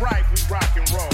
Right, we rock and roll.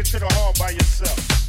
It to the hall by yourself.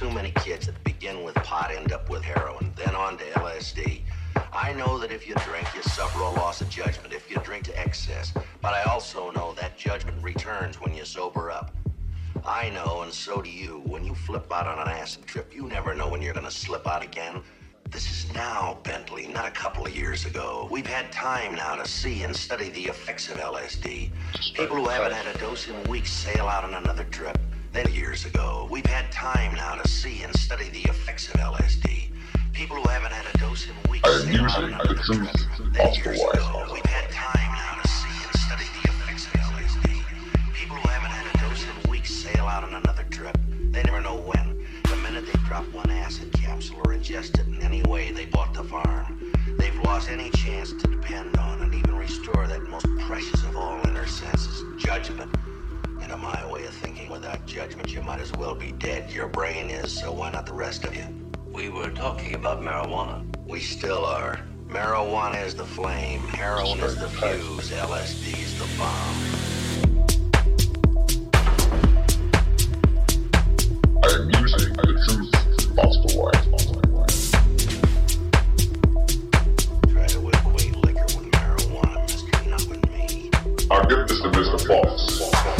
Too many kids that begin with pot end up with heroin, then on to LSD. I know that if you drink, you suffer a loss of judgment if you drink to excess. But I also know that judgment returns when you sober up. I know, and so do you. When you flip out on an acid trip, you never know when you're gonna slip out again. This is now, Bentley, not a couple of years ago. We've had time now to see and study the effects of LSD. People who haven't had a dose in weeks sail out on another trip. Then years ago, we've had time now to see and study the effects of LSD. People who haven't had a dose in weeks sail out on another trip. Then years ago, we've had time now to see and study the effects of LSD. People who haven't had a dose in weeks sail out on another trip. They never know when. The minute they drop one acid capsule or ingest it in any way, they bought the farm. They've lost any chance to depend on and even restore that most precious of all inner senses, judgment. And to my way of thinking, without judgment, you might as well be dead. Your brain is, so why not the rest of you? We were talking about marijuana. We still are. Marijuana is the flame, heroin is the fuse, LSD is the bomb. I am using the truth possible way. Try to equate liquor with marijuana, Mr. Not me. I'll give this to Mr. Fox,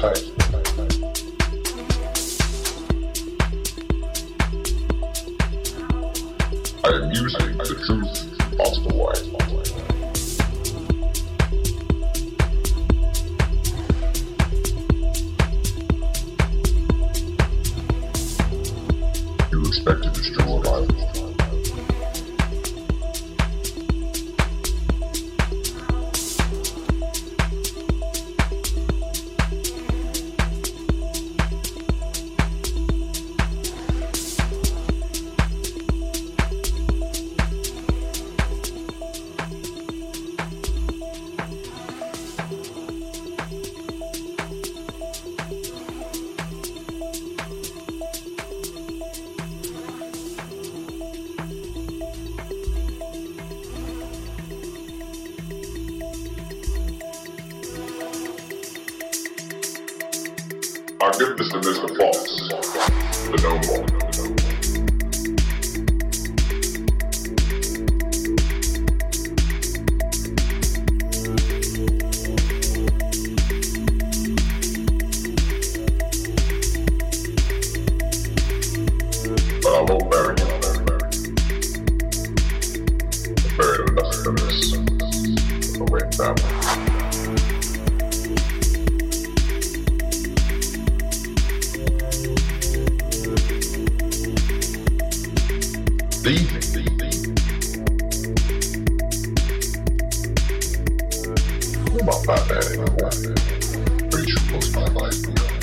It's bad anymore. Rachel was my life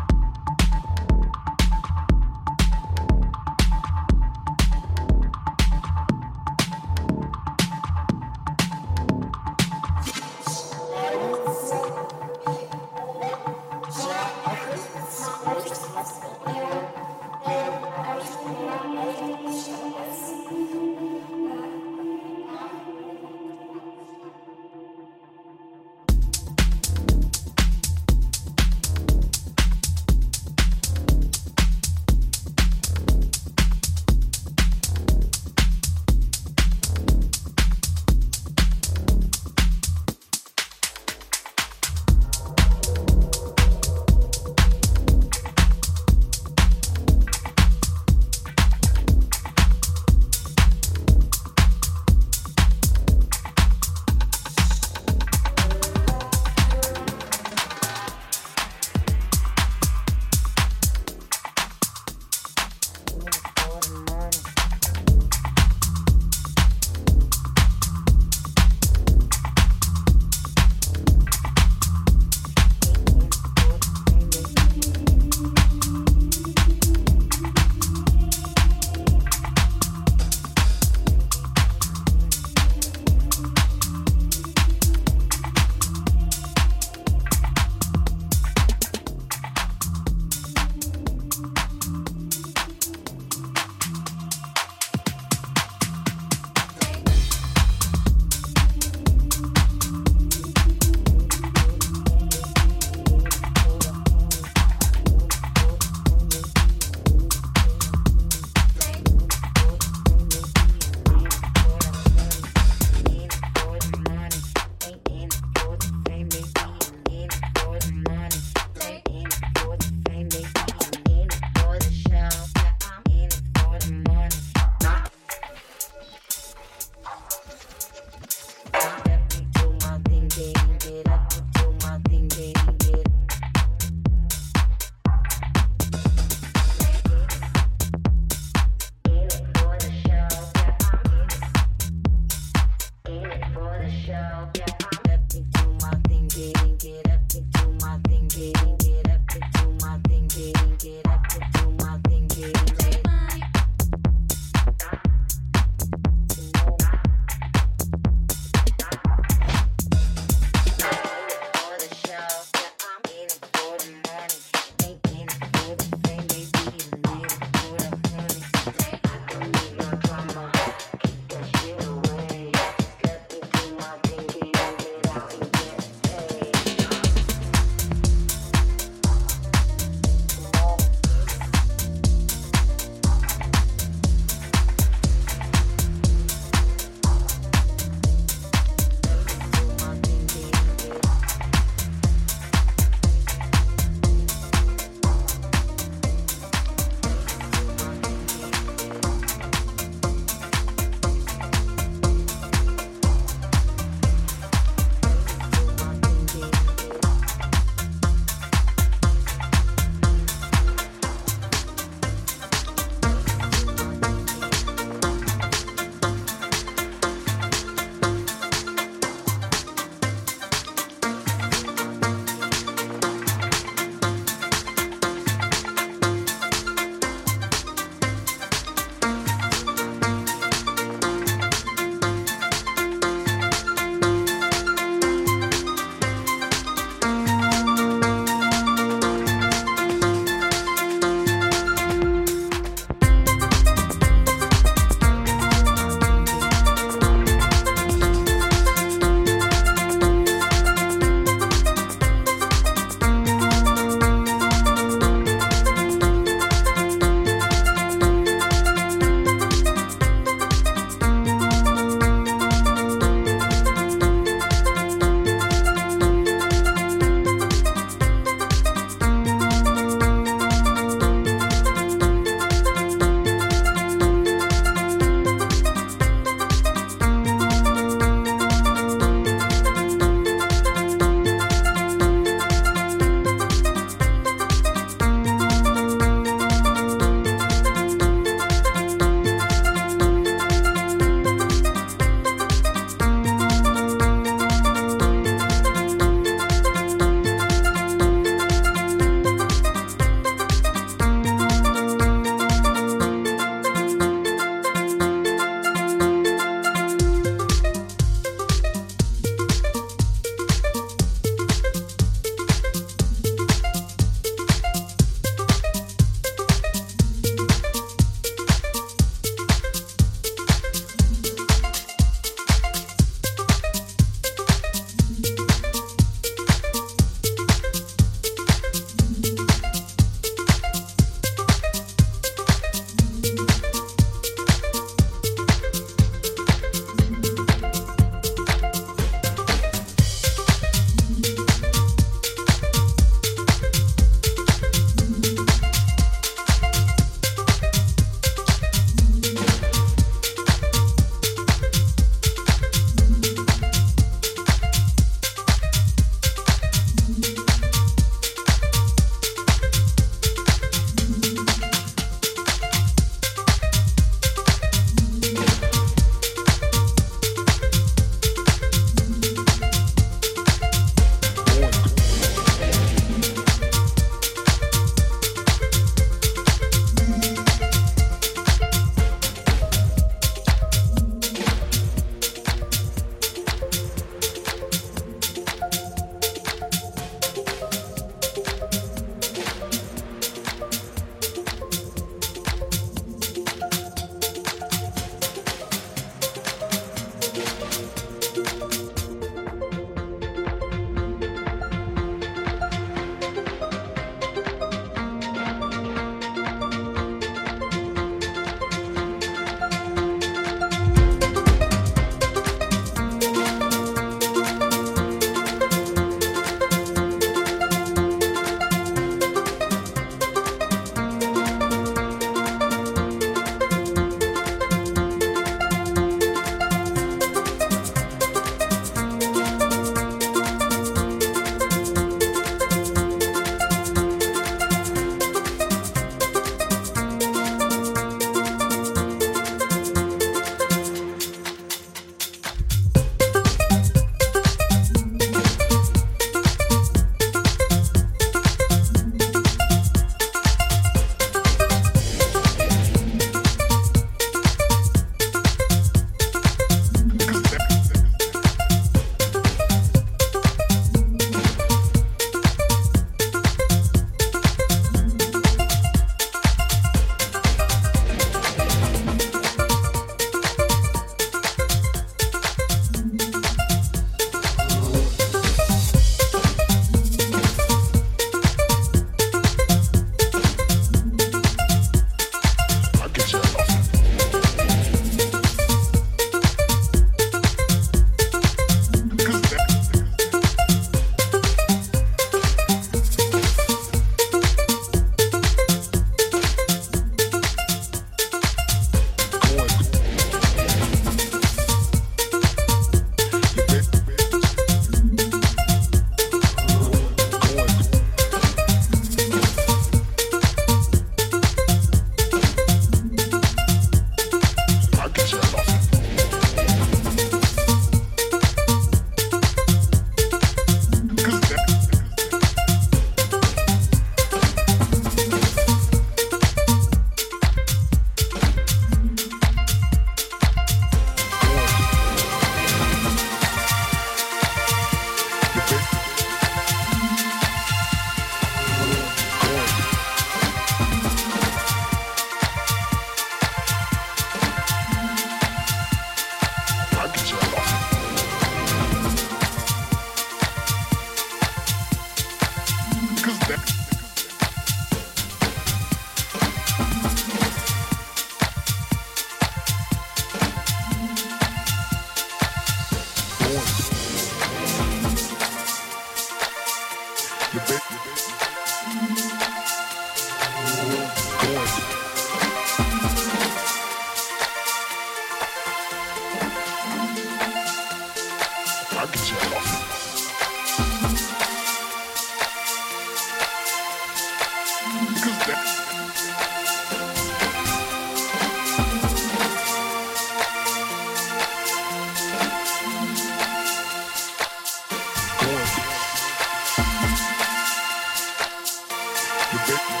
Thank